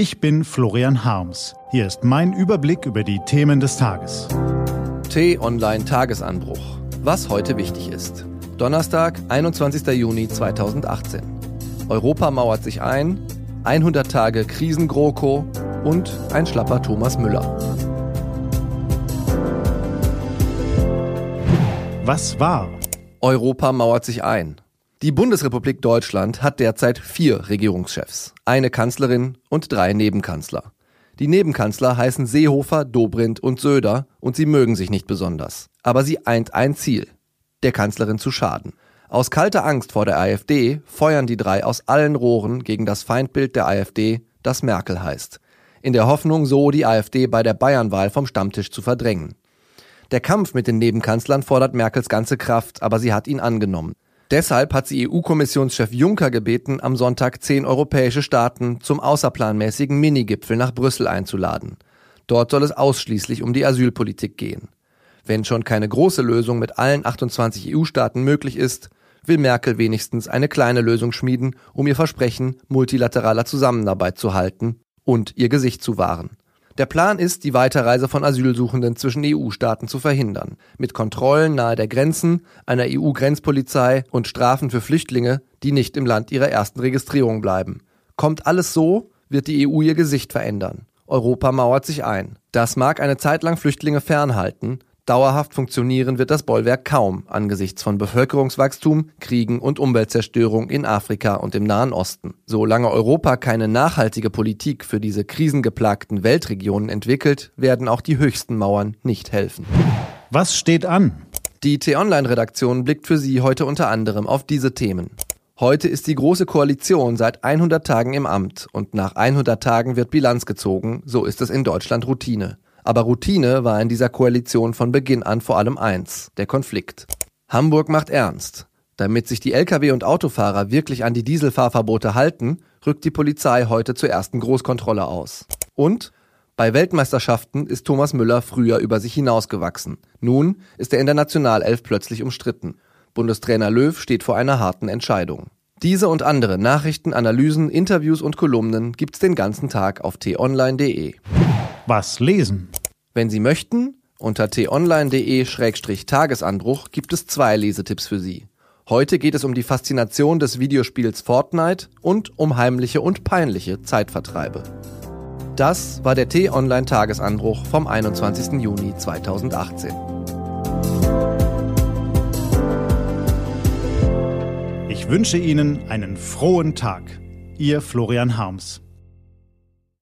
Ich bin Florian Harms. Hier ist mein Überblick über die Themen des Tages. T-Online Tagesanbruch. Was heute wichtig ist. Donnerstag, 21. Juni 2018. Europa mauert sich ein, 100 Tage Krisengroko und ein schlapper Thomas Müller. Was war? Europa mauert sich ein. Die Bundesrepublik Deutschland hat derzeit vier Regierungschefs, eine Kanzlerin und drei Nebenkanzler. Die Nebenkanzler heißen Seehofer, Dobrindt und Söder und sie mögen sich nicht besonders. Aber sie eint ein Ziel, der Kanzlerin zu schaden. Aus kalter Angst vor der AfD feuern die drei aus allen Rohren gegen das Feindbild der AfD, das Merkel heißt. In der Hoffnung, so die AfD bei der Bayernwahl vom Stammtisch zu verdrängen. Der Kampf mit den Nebenkanzlern fordert Merkels ganze Kraft, aber sie hat ihn angenommen. Deshalb hat sie EU-Kommissionschef Juncker gebeten, am Sonntag zehn europäische Staaten zum außerplanmäßigen Minigipfel nach Brüssel einzuladen. Dort soll es ausschließlich um die Asylpolitik gehen. Wenn schon keine große Lösung mit allen 28 EU-Staaten möglich ist, will Merkel wenigstens eine kleine Lösung schmieden, um ihr Versprechen multilateraler Zusammenarbeit zu halten und ihr Gesicht zu wahren. Der Plan ist, die Weiterreise von Asylsuchenden zwischen EU-Staaten zu verhindern. Mit Kontrollen nahe der Grenzen, einer EU-Grenzpolizei und Strafen für Flüchtlinge, die nicht im Land ihrer ersten Registrierung bleiben. Kommt alles so, wird die EU ihr Gesicht verändern. Europa mauert sich ein. Das mag eine Zeit lang Flüchtlinge fernhalten, Dauerhaft funktionieren wird das Bollwerk kaum angesichts von Bevölkerungswachstum, Kriegen und Umweltzerstörung in Afrika und im Nahen Osten. Solange Europa keine nachhaltige Politik für diese krisengeplagten Weltregionen entwickelt, werden auch die höchsten Mauern nicht helfen. Was steht an? Die T-Online-Redaktion blickt für Sie heute unter anderem auf diese Themen. Heute ist die Große Koalition seit 100 Tagen im Amt und nach 100 Tagen wird Bilanz gezogen, so ist es in Deutschland Routine. Aber Routine war in dieser Koalition von Beginn an vor allem eins, der Konflikt. Hamburg macht ernst. Damit sich die Lkw- und Autofahrer wirklich an die Dieselfahrverbote halten, rückt die Polizei heute zur ersten Großkontrolle aus. Und bei Weltmeisterschaften ist Thomas Müller früher über sich hinausgewachsen. Nun ist er in der Nationalelf plötzlich umstritten. Bundestrainer Löw steht vor einer harten Entscheidung. Diese und andere Nachrichten, Analysen, Interviews und Kolumnen gibt's den ganzen Tag auf t-online.de. Was lesen? Wenn Sie möchten, unter t-online.de-tagesanbruch gibt es zwei Lesetipps für Sie. Heute geht es um die Faszination des Videospiels Fortnite und um heimliche und peinliche Zeitvertreibe. Das war der T-Online-Tagesanbruch vom 21. Juni 2018. Ich wünsche Ihnen einen frohen Tag. Ihr Florian Harms.